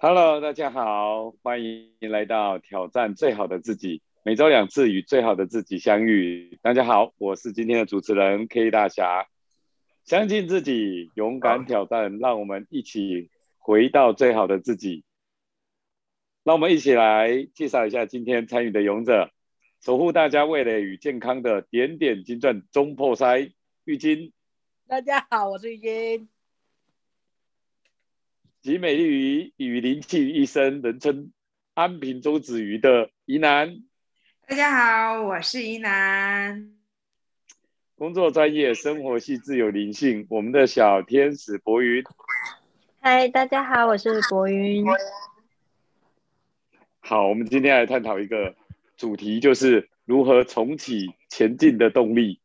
Hello，大家好，欢迎来到挑战最好的自己，每周两次与最好的自己相遇。大家好，我是今天的主持人 K 大侠。相信自己，勇敢挑战，让我们一起回到最好的自己。让我们一起来介绍一下今天参与的勇者，守护大家味蕾与健康的点点金钻中破塞玉金。大家好，我是玉金。集美丽于与灵气于一身，人称安平周子瑜的宜南。大家好，我是宜南。工作专业，生活系自有灵性。我们的小天使博云。嗨，大家好，我是博云。好，我们今天来探讨一个主题，就是如何重启前进的动力。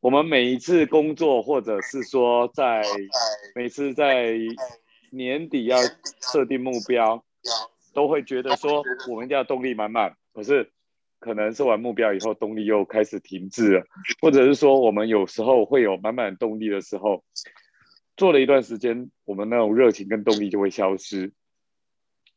我们每一次工作，或者是说在每次在年底要设定目标，都会觉得说我们一定要动力满满。可是可能设完目标以后，动力又开始停滞了，或者是说我们有时候会有满满动力的时候，做了一段时间，我们那种热情跟动力就会消失。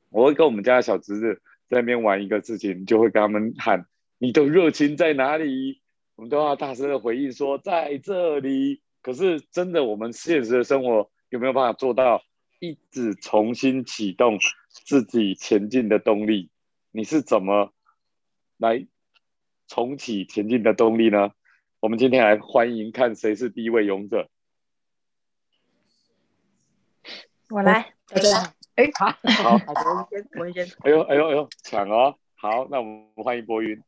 我会跟我们家的小侄子在那边玩一个事情，就会跟他们喊：“你的热情在哪里？”我们都要大声的回应说：“在这里。”可是真的，我们现实的生活有没有办法做到一直重新启动自己前进的动力？你是怎么来重启前进的动力呢？我们今天来欢迎看谁是第一位勇者。我来，大家。哎，好，好，我先，我先。哎呦，哎呦，哎呦，抢哦！好，那我们欢迎博云。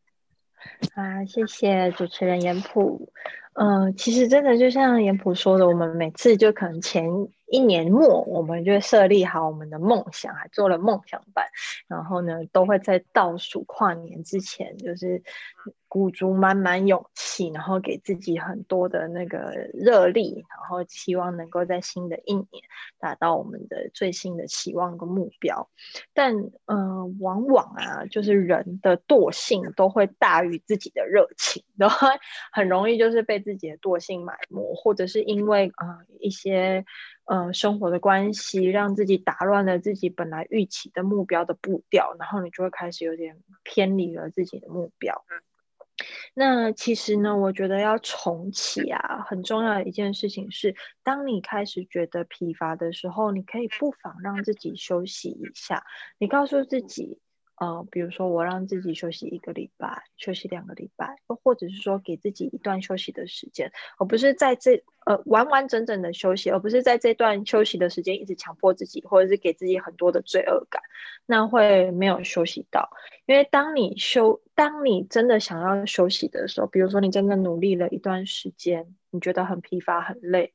啊，谢谢主持人严普。嗯，其实真的就像严普说的，我们每次就可能前一年末，我们就设立好我们的梦想，还做了梦想版，然后呢，都会在倒数跨年之前，就是。鼓足满满勇气，然后给自己很多的那个热力，然后希望能够在新的一年达到我们的最新的期望跟目标。但嗯，往往啊，就是人的惰性都会大于自己的热情，然后很容易就是被自己的惰性埋没，或者是因为啊一些呃生活的关系，让自己打乱了自己本来预期的目标的步调，然后你就会开始有点偏离了自己的目标。那其实呢，我觉得要重启啊，很重要的一件事情是，当你开始觉得疲乏的时候，你可以不妨让自己休息一下。你告诉自己。呃，比如说我让自己休息一个礼拜，休息两个礼拜，又或者是说给自己一段休息的时间，而不是在这呃完完整整的休息，而不是在这段休息的时间一直强迫自己，或者是给自己很多的罪恶感，那会没有休息到。因为当你休，当你真的想要休息的时候，比如说你真的努力了一段时间，你觉得很疲乏很累，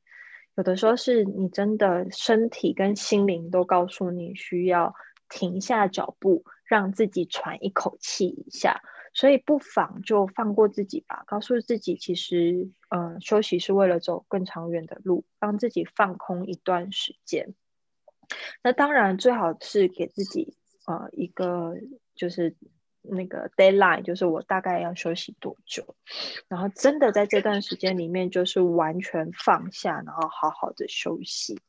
有的时候是你真的身体跟心灵都告诉你需要停下脚步。让自己喘一口气一下，所以不妨就放过自己吧，告诉自己，其实，嗯，休息是为了走更长远的路，让自己放空一段时间。那当然，最好是给自己，呃，一个就是那个 deadline，就是我大概要休息多久，然后真的在这段时间里面，就是完全放下，然后好好的休息，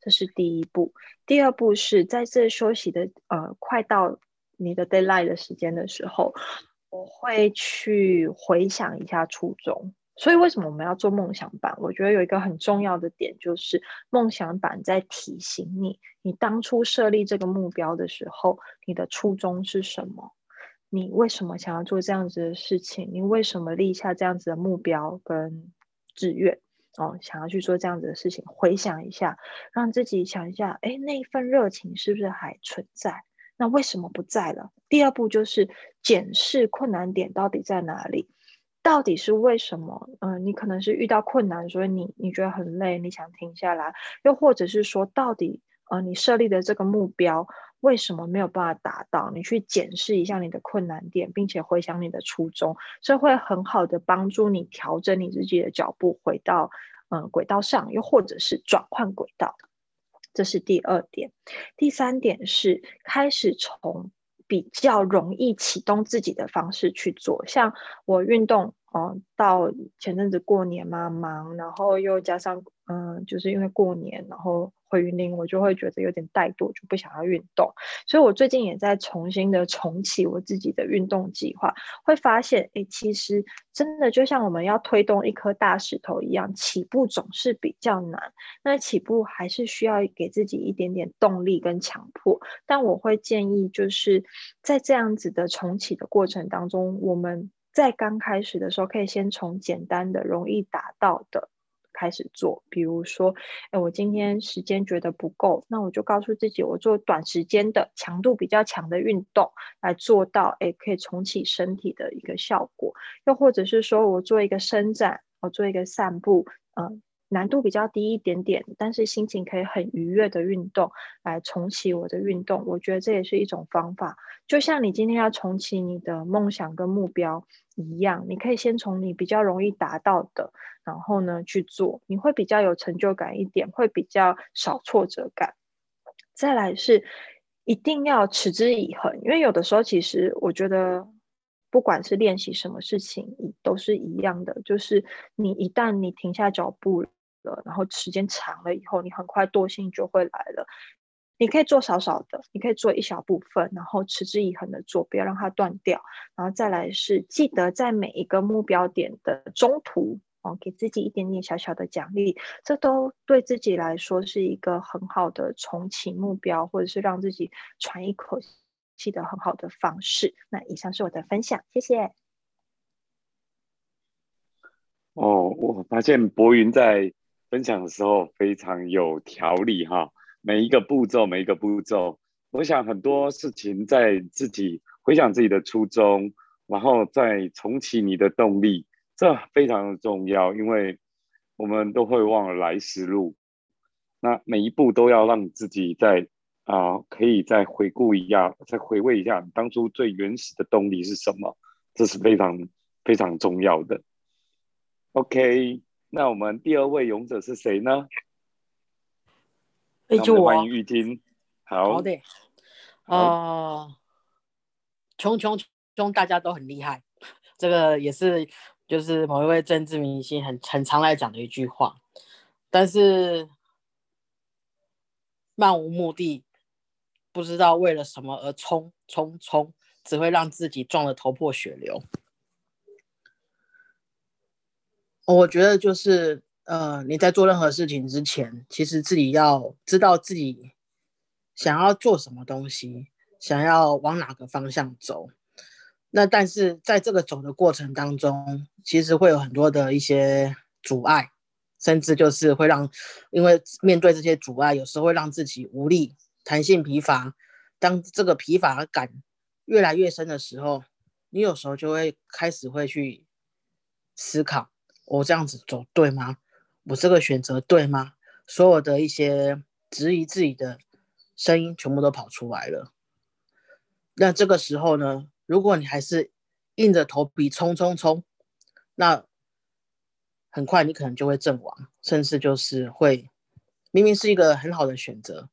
这是第一步。第二步是在这休息的，呃，快到。你的 deadline 的时间的时候，我会去回想一下初衷。所以为什么我们要做梦想版？我觉得有一个很重要的点，就是梦想版在提醒你，你当初设立这个目标的时候，你的初衷是什么？你为什么想要做这样子的事情？你为什么立下这样子的目标跟志愿？哦，想要去做这样子的事情，回想一下，让自己想一下，哎，那一份热情是不是还存在？那为什么不在了？第二步就是检视困难点到底在哪里，到底是为什么？嗯，你可能是遇到困难，所以你你觉得很累，你想停下来，又或者是说，到底呃，你设立的这个目标为什么没有办法达到？你去检视一下你的困难点，并且回想你的初衷，这会很好的帮助你调整你自己的脚步，回到嗯轨道上，又或者是转换轨道。这是第二点，第三点是开始从比较容易启动自己的方式去做。像我运动，哦，到前阵子过年嘛忙，然后又加上嗯，就是因为过年，然后回云林，我就会觉得有点怠惰，就不想要运动。所以我最近也在重新的重启我自己的运动计划，会发现，哎，其实真的就像我们要推动一颗大石头一样，起步总是比较难。那起步还是需要给自己一点点动力跟强迫。但我会建议，就是在这样子的重启的过程当中，我们。在刚开始的时候，可以先从简单的、容易达到的开始做。比如说，哎，我今天时间觉得不够，那我就告诉自己，我做短时间的、强度比较强的运动，来做到哎，可以重启身体的一个效果。又或者是说我做一个伸展，我做一个散步，嗯。难度比较低一点点，但是心情可以很愉悦的运动来重启我的运动，我觉得这也是一种方法。就像你今天要重启你的梦想跟目标一样，你可以先从你比较容易达到的，然后呢去做，你会比较有成就感一点，会比较少挫折感。再来是一定要持之以恒，因为有的时候其实我觉得。不管是练习什么事情，都是一样的。就是你一旦你停下脚步然后时间长了以后，你很快惰性就会来了。你可以做少少的，你可以做一小部分，然后持之以恒的做，不要让它断掉。然后再来是记得在每一个目标点的中途哦，给自己一点点小小的奖励，这都对自己来说是一个很好的重启目标，或者是让自己喘一口气。的很好的方式。那以上是我的分享，谢谢。哦，我发现博云在分享的时候非常有条理哈，每一个步骤，每一个步骤，我想很多事情在自己回想自己的初衷，然后再重启你的动力，这非常的重要，因为我们都会忘了来时路，那每一步都要让自己在。啊，可以再回顾一下，再回味一下当初最原始的动力是什么？这是非常非常重要的。OK，那我们第二位勇者是谁呢？就欢迎玉婷。好。好的。哦，穷穷穷，大家都很厉害。这个也是，就是某一位政治明星很很常来讲的一句话。但是，漫无目的。不知道为了什么而冲冲冲，只会让自己撞得头破血流。我觉得就是，呃，你在做任何事情之前，其实自己要知道自己想要做什么东西，想要往哪个方向走。那但是在这个走的过程当中，其实会有很多的一些阻碍，甚至就是会让，因为面对这些阻碍，有时候会让自己无力。弹性疲乏，当这个疲乏感越来越深的时候，你有时候就会开始会去思考：我这样子走对吗？我这个选择对吗？所有的一些质疑自己的声音全部都跑出来了。那这个时候呢，如果你还是硬着头皮冲冲冲，那很快你可能就会阵亡，甚至就是会明明是一个很好的选择。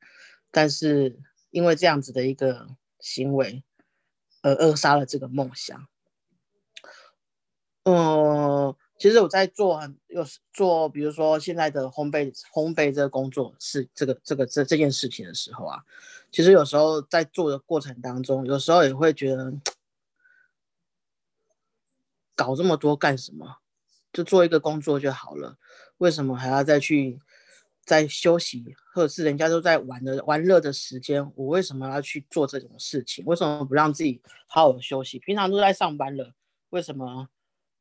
但是因为这样子的一个行为，而扼杀了这个梦想。嗯，其实我在做很有时做，比如说现在的烘焙烘焙这个工作是这个这个这这件事情的时候啊，其实有时候在做的过程当中，有时候也会觉得搞这么多干什么？就做一个工作就好了，为什么还要再去？在休息，或者是人家都在玩的玩乐的时间，我为什么要去做这种事情？为什么不让自己好好休息？平常都在上班了，为什么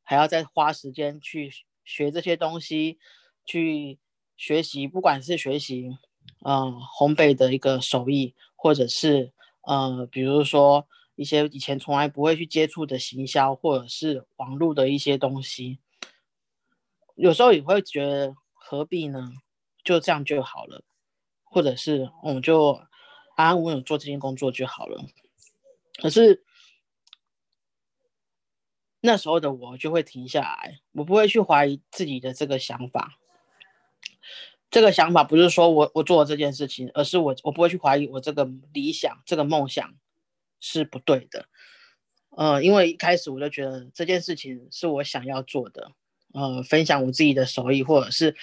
还要再花时间去学这些东西？去学习，不管是学习，嗯，烘焙的一个手艺，或者是呃，比如说一些以前从来不会去接触的行销，或者是网络的一些东西，有时候也会觉得何必呢？就这样就好了，或者是我们就安安稳稳做这件工作就好了。可是那时候的我就会停下来，我不会去怀疑自己的这个想法。这个想法不是说我我做了这件事情，而是我我不会去怀疑我这个理想、这个梦想是不对的。呃，因为一开始我就觉得这件事情是我想要做的，呃，分享我自己的手艺，或者是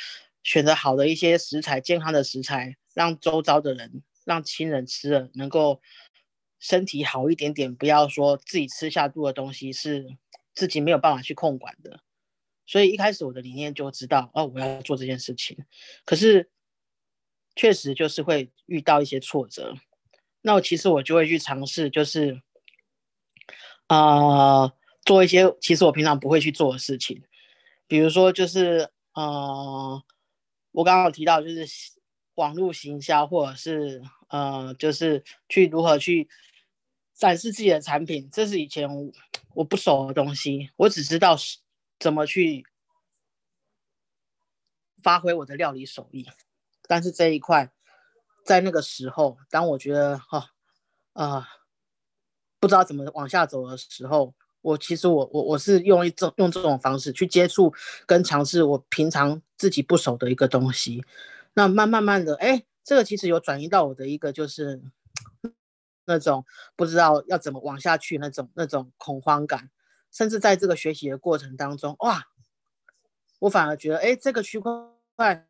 选择好的一些食材，健康的食材，让周遭的人，让亲人吃了能够身体好一点点，不要说自己吃下肚的东西是自己没有办法去控管的。所以一开始我的理念就知道，哦，我要做这件事情，可是确实就是会遇到一些挫折。那我其实我就会去尝试，就是，呃，做一些其实我平常不会去做的事情，比如说就是，呃，我刚刚有提到就是网络行销，或者是呃，就是去如何去展示自己的产品，这是以前我不熟的东西，我只知道。怎么去发挥我的料理手艺？但是这一块，在那个时候，当我觉得哈啊不知道怎么往下走的时候，我其实我我我是用一种用这种方式去接触跟尝试我平常自己不熟的一个东西。那慢慢慢的，哎，这个其实有转移到我的一个就是那种不知道要怎么往下去那种那种恐慌感。甚至在这个学习的过程当中，哇，我反而觉得，哎，这个区块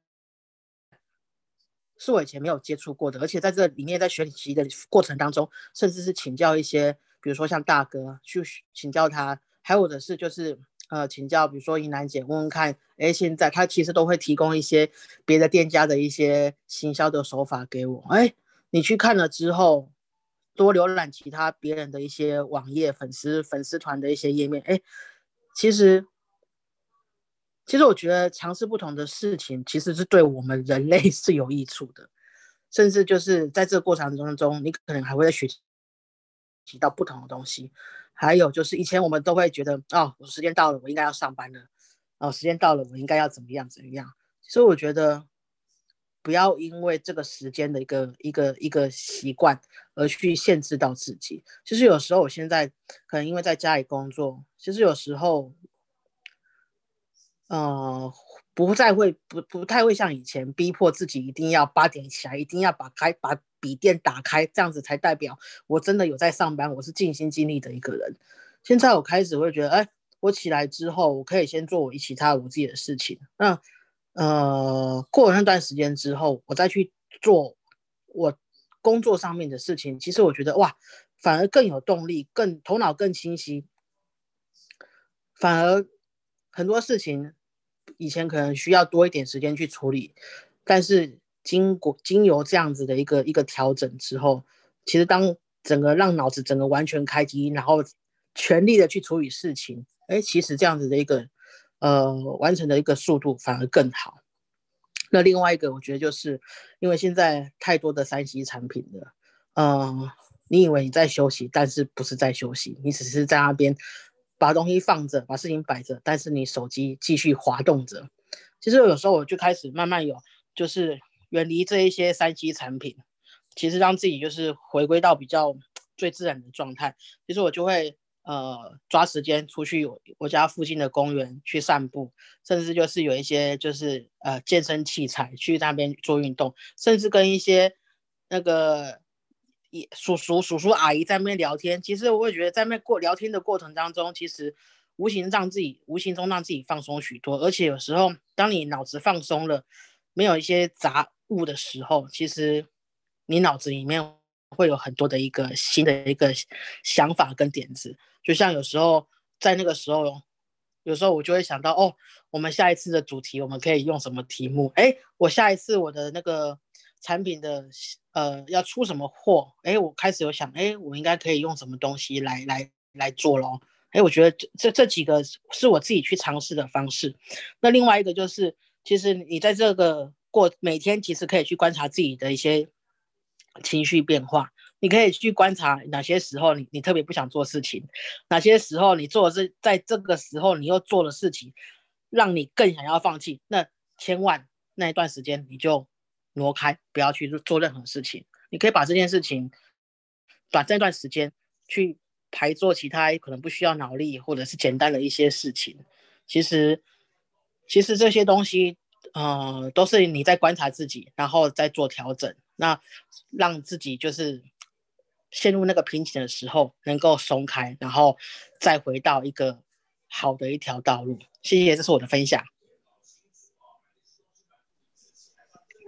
是我以前没有接触过的，而且在这里面，在学习的过程当中，甚至是请教一些，比如说像大哥去请教他，还有的是就是呃请教，比如说云南姐问问看，哎，现在他其实都会提供一些别的店家的一些行销的手法给我，哎，你去看了之后。多浏览其他别人的一些网页、粉丝粉丝团的一些页面，哎，其实，其实我觉得尝试不同的事情，其实是对我们人类 是有益处的，甚至就是在这个过程当中，你可能还会在学习到不同的东西。还有就是以前我们都会觉得，哦，我时间到了，我应该要上班了，哦，时间到了，我应该要怎么样怎么样。所以我觉得。不要因为这个时间的一个一个一个习惯而去限制到自己。其实有时候我现在可能因为在家里工作，其实有时候，呃，不再会不不太会像以前逼迫自己一定要八点起来，一定要把开把笔电打开，这样子才代表我真的有在上班，我是尽心尽力的一个人。现在我开始会觉得，哎，我起来之后，我可以先做我其他我自己的事情。那。呃，过了那段时间之后，我再去做我工作上面的事情，其实我觉得哇，反而更有动力，更头脑更清晰。反而很多事情以前可能需要多一点时间去处理，但是经过经由这样子的一个一个调整之后，其实当整个让脑子整个完全开机，然后全力的去处理事情，哎，其实这样子的一个。呃，完成的一个速度反而更好。那另外一个，我觉得就是因为现在太多的三 C 产品了，嗯，你以为你在休息，但是不是在休息，你只是在那边把东西放着，把事情摆着，但是你手机继续滑动着。其实有时候我就开始慢慢有，就是远离这一些三 C 产品，其实让自己就是回归到比较最自然的状态。其实我就会。呃，抓时间出去我家附近的公园去散步，甚至就是有一些就是呃健身器材去那边做运动，甚至跟一些那个叔叔叔叔阿姨在那边聊天。其实我会觉得在那过聊天的过程当中，其实无形让自己无形中让自己放松许多。而且有时候当你脑子放松了，没有一些杂物的时候，其实你脑子里面会有很多的一个新的一个想法跟点子。就像有时候在那个时候，有时候我就会想到，哦，我们下一次的主题我们可以用什么题目？哎，我下一次我的那个产品的呃要出什么货？哎，我开始有想，哎，我应该可以用什么东西来来来做咯。哎，我觉得这这这几个是我自己去尝试的方式。那另外一个就是，其实你在这个过每天，其实可以去观察自己的一些情绪变化。你可以去观察哪些时候你你特别不想做事情，哪些时候你做的是在这个时候你又做的事情，让你更想要放弃。那千万那一段时间你就挪开，不要去做任何事情。你可以把这件事情短暂一段时间去排做其他可能不需要脑力或者是简单的一些事情。其实其实这些东西，呃，都是你在观察自己，然后再做调整，那让自己就是。陷入那个瓶颈的时候，能够松开，然后再回到一个好的一条道路。谢谢，这是我的分享。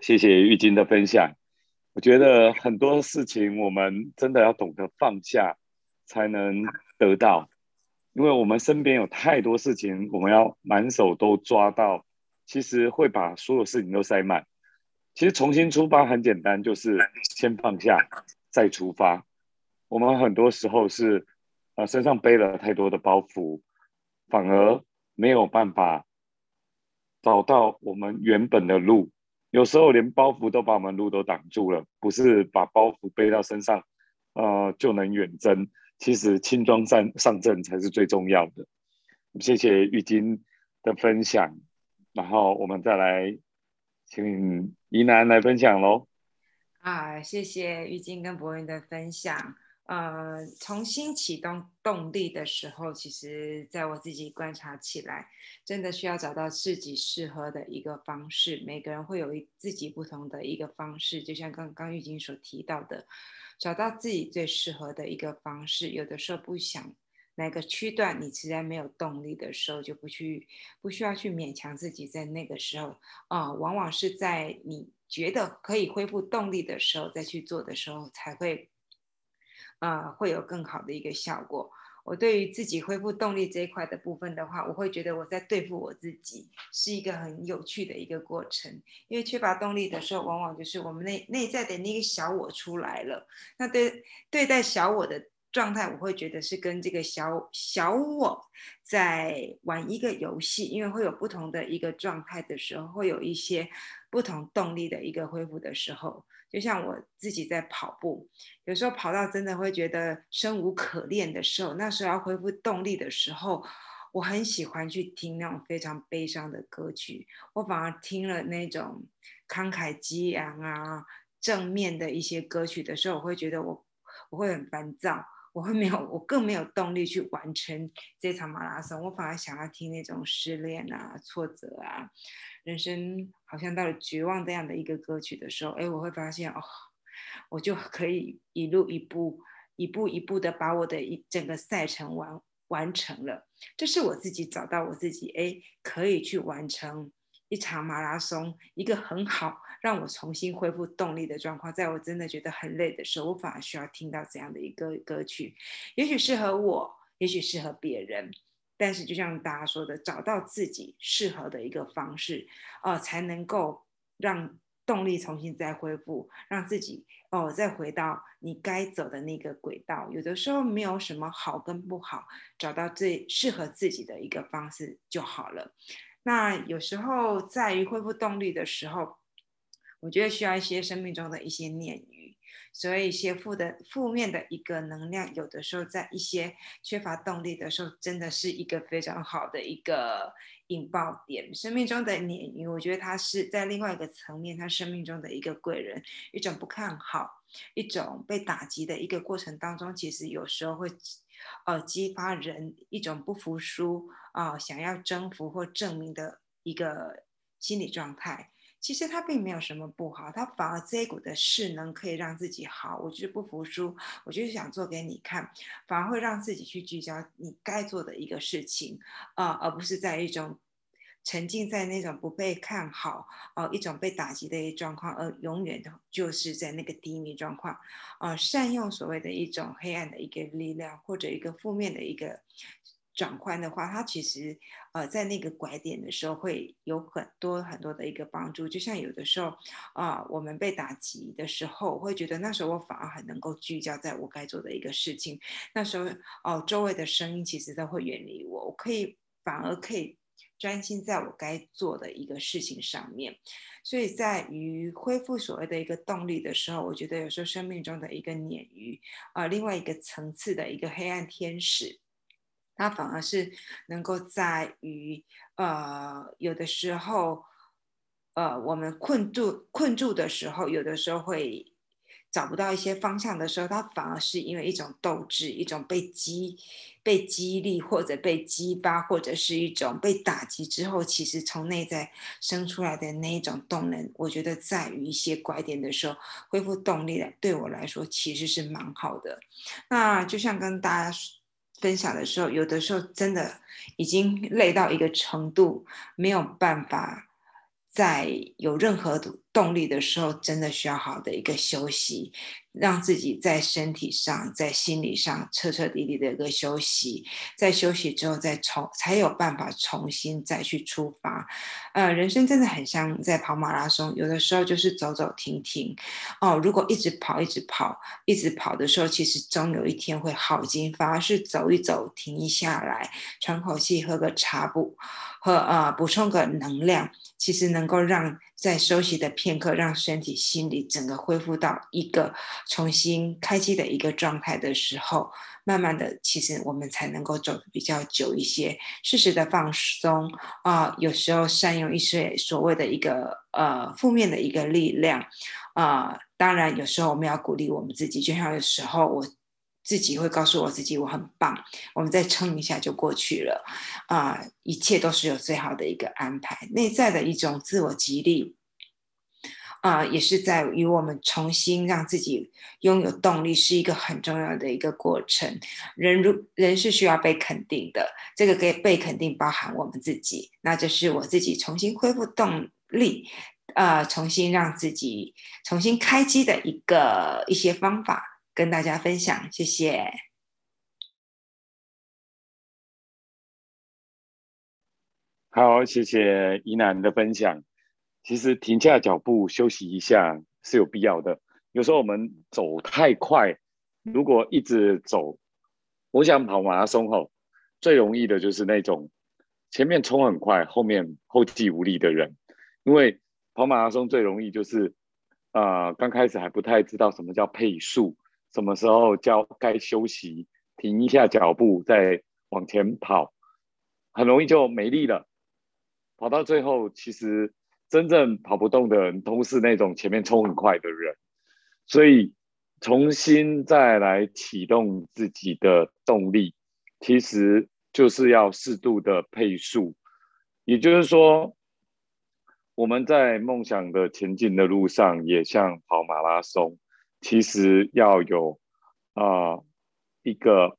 谢谢玉晶的分享。我觉得很多事情我们真的要懂得放下，才能得到。因为我们身边有太多事情，我们要满手都抓到，其实会把所有事情都塞满。其实重新出发很简单，就是先放下，再出发。我们很多时候是，呃，身上背了太多的包袱，反而没有办法找到我们原本的路。有时候连包袱都把我们路都挡住了，不是把包袱背到身上，呃，就能远征。其实轻装上上阵才是最重要的。谢谢玉晶的分享，然后我们再来请怡南来分享喽。啊，谢谢玉晶跟博云的分享。呃，重新启动动力的时候，其实在我自己观察起来，真的需要找到自己适合的一个方式。每个人会有一自己不同的一个方式，就像刚刚玉晶所提到的，找到自己最适合的一个方式。有的时候不想哪个区段你实在没有动力的时候，就不去不需要去勉强自己，在那个时候啊，往往是在你觉得可以恢复动力的时候再去做的时候，才会。啊，会有更好的一个效果。我对于自己恢复动力这一块的部分的话，我会觉得我在对付我自己是一个很有趣的一个过程。因为缺乏动力的时候，往往就是我们内内在的那个小我出来了。那对对待小我的状态，我会觉得是跟这个小小我在玩一个游戏，因为会有不同的一个状态的时候，会有一些不同动力的一个恢复的时候。就像我自己在跑步，有时候跑到真的会觉得生无可恋的时候，那时候要恢复动力的时候，我很喜欢去听那种非常悲伤的歌曲。我反而听了那种慷慨激昂啊、正面的一些歌曲的时候，我会觉得我我会很烦躁，我会没有，我更没有动力去完成这场马拉松。我反而想要听那种失恋啊、挫折啊。人生好像到了绝望这样的一个歌曲的时候，哎，我会发现哦，我就可以一路一步、一步一步的把我的一整个赛程完完成了。这是我自己找到我自己，哎，可以去完成一场马拉松，一个很好让我重新恢复动力的状况。在我真的觉得很累的时候，我反而需要听到这样的一个歌曲，也许适合我，也许适合别人。但是，就像大家说的，找到自己适合的一个方式，呃，才能够让动力重新再恢复，让自己哦再回到你该走的那个轨道。有的时候没有什么好跟不好，找到最适合自己的一个方式就好了。那有时候在于恢复动力的时候，我觉得需要一些生命中的一些念。所以，一些负的负面的一个能量，有的时候在一些缺乏动力的时候，真的是一个非常好的一个引爆点。生命中的鲶鱼，我觉得它是在另外一个层面，它生命中的一个贵人，一种不看好，一种被打击的一个过程当中，其实有时候会，呃，激发人一种不服输啊，想要征服或证明的一个心理状态。其实他并没有什么不好，他反而这一股的势能可以让自己好。我就是不服输，我就是想做给你看，反而会让自己去聚焦你该做的一个事情，啊，而不是在一种沉浸在那种不被看好，呃，一种被打击的一状况，而永远的就是在那个低迷状况，啊，善用所谓的一种黑暗的一个力量，或者一个负面的一个。转换的话，它其实呃在那个拐点的时候会有很多很多的一个帮助。就像有的时候啊，我们被打击的时候，会觉得那时候我反而很能够聚焦在我该做的一个事情。那时候哦，周围的声音其实都会远离我，我可以反而可以专心在我该做的一个事情上面。所以在于恢复所谓的一个动力的时候，我觉得有时候生命中的一个鲶鱼啊，另外一个层次的一个黑暗天使。它反而是能够在于，呃，有的时候，呃，我们困住困住的时候，有的时候会找不到一些方向的时候，他反而是因为一种斗志，一种被激、被激励，或者被激发，或者是一种被打击之后，其实从内在生出来的那一种动能，我觉得在于一些拐点的时候恢复动力的，对我来说其实是蛮好的。那就像跟大家分享的时候，有的时候真的已经累到一个程度，没有办法。再有任何动力的时候，真的需要好的一个休息。让自己在身体上、在心理上彻彻底底的一个休息，在休息之后再重才有办法重新再去出发。呃，人生真的很像在跑马拉松，有的时候就是走走停停。哦，如果一直跑、一直跑、一直跑的时候，其实终有一天会耗尽。反而是走一走、停一下来、喘口气、喝个茶补和呃补充个能量，其实能够让。在休息的片刻，让身体、心理整个恢复到一个重新开机的一个状态的时候，慢慢的，其实我们才能够走的比较久一些。适时的放松啊，有时候善用一些所谓的一个呃负面的一个力量啊，当然有时候我们要鼓励我们自己，就像有时候我。自己会告诉我自己我很棒，我们再撑一下就过去了，啊，一切都是有最好的一个安排，内在的一种自我激励，啊，也是在于我们重新让自己拥有动力，是一个很重要的一个过程。人如人是需要被肯定的，这个给被肯定包含我们自己，那就是我自己重新恢复动力，啊，重新让自己重新开机的一个一些方法。跟大家分享，谢谢。好，谢谢怡南的分享。其实停下脚步休息一下是有必要的。有时候我们走太快，如果一直走，我想跑马拉松后，最容易的就是那种前面冲很快，后面后继无力的人。因为跑马拉松最容易就是，呃，刚开始还不太知道什么叫配速。什么时候叫该休息，停一下脚步，再往前跑，很容易就没力了。跑到最后，其实真正跑不动的人，都是那种前面冲很快的人。所以，重新再来启动自己的动力，其实就是要适度的配速。也就是说，我们在梦想的前进的路上，也像跑马拉松。其实要有啊一个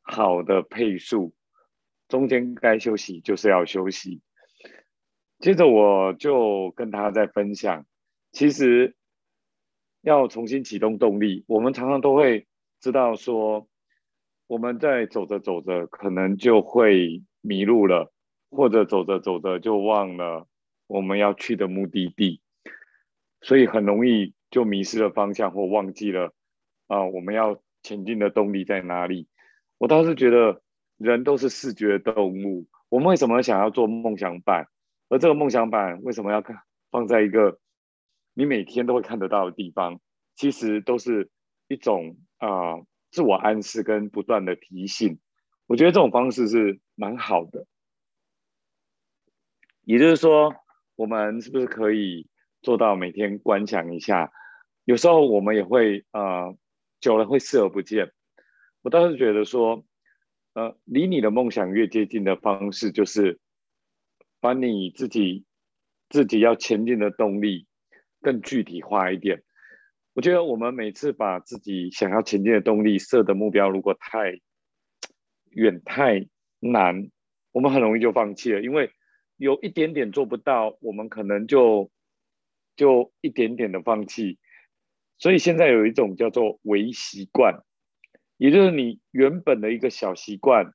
好的配速，中间该休息就是要休息。接着我就跟他在分享，其实要重新启动动力，我们常常都会知道说，我们在走着走着可能就会迷路了，或者走着走着就忘了我们要去的目的地，所以很容易。就迷失了方向或忘记了啊，我们要前进的动力在哪里？我倒是觉得人都是视觉动物，我们为什么想要做梦想板？而这个梦想板为什么要看放在一个你每天都会看得到的地方？其实都是一种啊自我暗示跟不断的提醒。我觉得这种方式是蛮好的。也就是说，我们是不是可以做到每天观想一下？有时候我们也会呃久了会视而不见。我倒是觉得说，呃，离你的梦想越接近的方式，就是把你自己自己要前进的动力更具体化一点。我觉得我们每次把自己想要前进的动力设的目标如果太远太难，我们很容易就放弃了，因为有一点点做不到，我们可能就就一点点的放弃。所以现在有一种叫做微习惯，也就是你原本的一个小习惯，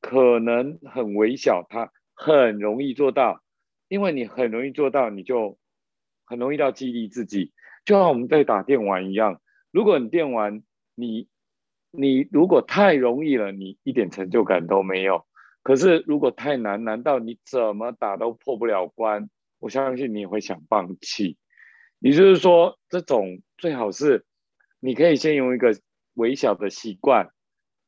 可能很微小，它很容易做到，因为你很容易做到，你就很容易到激励自己，就像我们在打电玩一样。如果你电玩，你你如果太容易了，你一点成就感都没有。可是如果太难，难道你怎么打都破不了关？我相信你也会想放弃。也就是说，这种最好是你可以先用一个微小的习惯，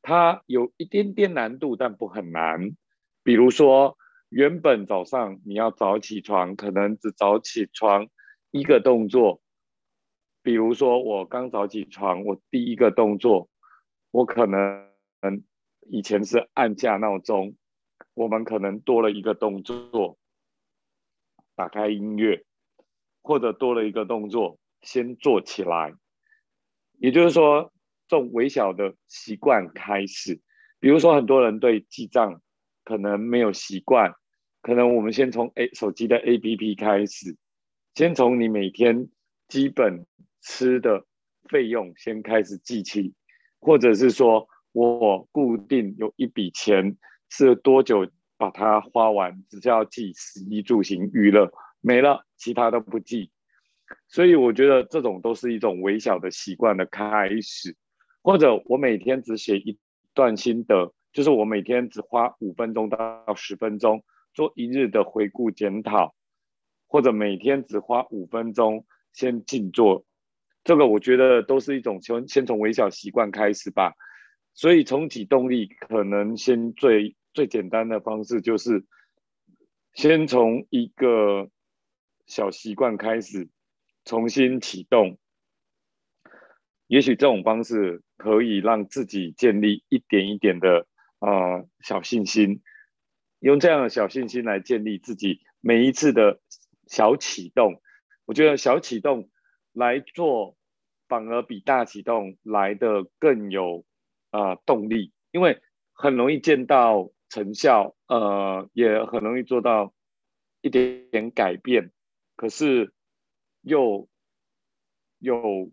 它有一点点难度，但不很难。比如说，原本早上你要早起床，可能只早起床一个动作，比如说我刚早起床，我第一个动作，我可能以前是按下闹钟，我们可能多了一个动作，打开音乐，或者多了一个动作，先做起来。也就是说，这种微小的习惯开始，比如说很多人对记账可能没有习惯，可能我们先从 A 手机的 APP 开始，先从你每天基本吃的费用先开始记起，或者是说我固定有一笔钱是多久把它花完，只需要记食衣住行娱乐没了，其他都不记。所以我觉得这种都是一种微小的习惯的开始，或者我每天只写一段心得，就是我每天只花五分钟到十分钟做一日的回顾检讨，或者每天只花五分钟先静坐，这个我觉得都是一种先先从微小习惯开始吧。所以重启动力可能先最最简单的方式就是先从一个小习惯开始。重新启动，也许这种方式可以让自己建立一点一点的啊小信心，用这样的小信心来建立自己每一次的小启动。我觉得小启动来做，反而比大启动来的更有啊动力，因为很容易见到成效，呃，也很容易做到一点点改变，可是。又有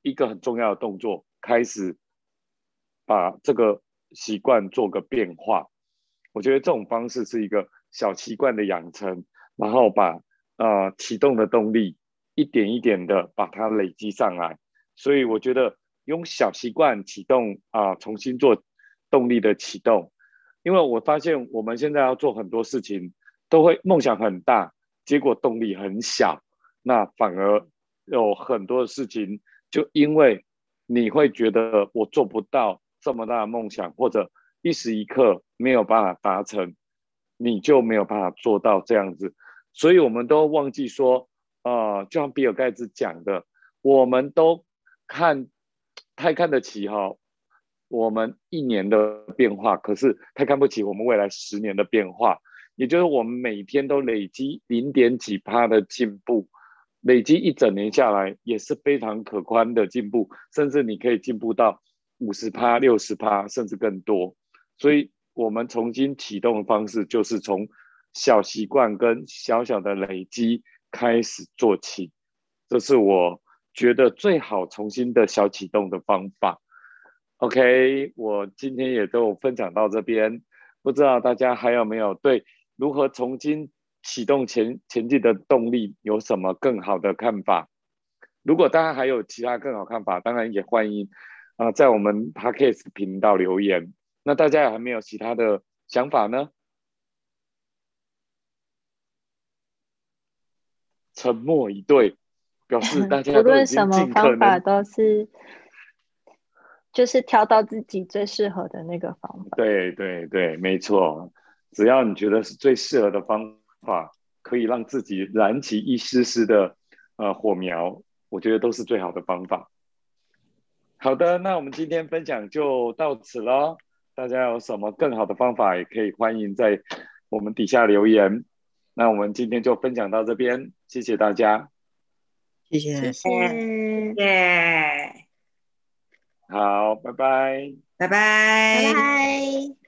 一个很重要的动作，开始把这个习惯做个变化。我觉得这种方式是一个小习惯的养成，然后把呃启动的动力一点一点的把它累积上来。所以我觉得用小习惯启动啊，重新做动力的启动。因为我发现我们现在要做很多事情，都会梦想很大，结果动力很小。那反而有很多的事情，就因为你会觉得我做不到这么大的梦想，或者一时一刻没有办法达成，你就没有办法做到这样子。所以我们都忘记说，啊，就像比尔盖茨讲的，我们都看太看得起哈，我们一年的变化，可是太看不起我们未来十年的变化。也就是我们每天都累积零点几趴的进步。累积一整年下来也是非常可观的进步，甚至你可以进步到五十趴、六十趴，甚至更多。所以，我们重新启动的方式就是从小习惯跟小小的累积开始做起，这是我觉得最好重新的小启动的方法。OK，我今天也都分享到这边，不知道大家还有没有对如何重新。启动前前进的动力有什么更好的看法？如果大家还有其他更好看法，当然也欢迎啊，在我们 Podcast 频道留言。那大家还没有其他的想法呢？沉默以对，表示 大家无论什么方法都是，就是挑到自己最适合的那个方法。对对对，没错，只要你觉得是最适合的方。法可以让自己燃起一丝丝的呃火苗，我觉得都是最好的方法。好的，那我们今天分享就到此喽。大家有什么更好的方法，也可以欢迎在我们底下留言。那我们今天就分享到这边，谢谢大家，谢谢，谢谢，好，拜拜，拜拜，拜拜。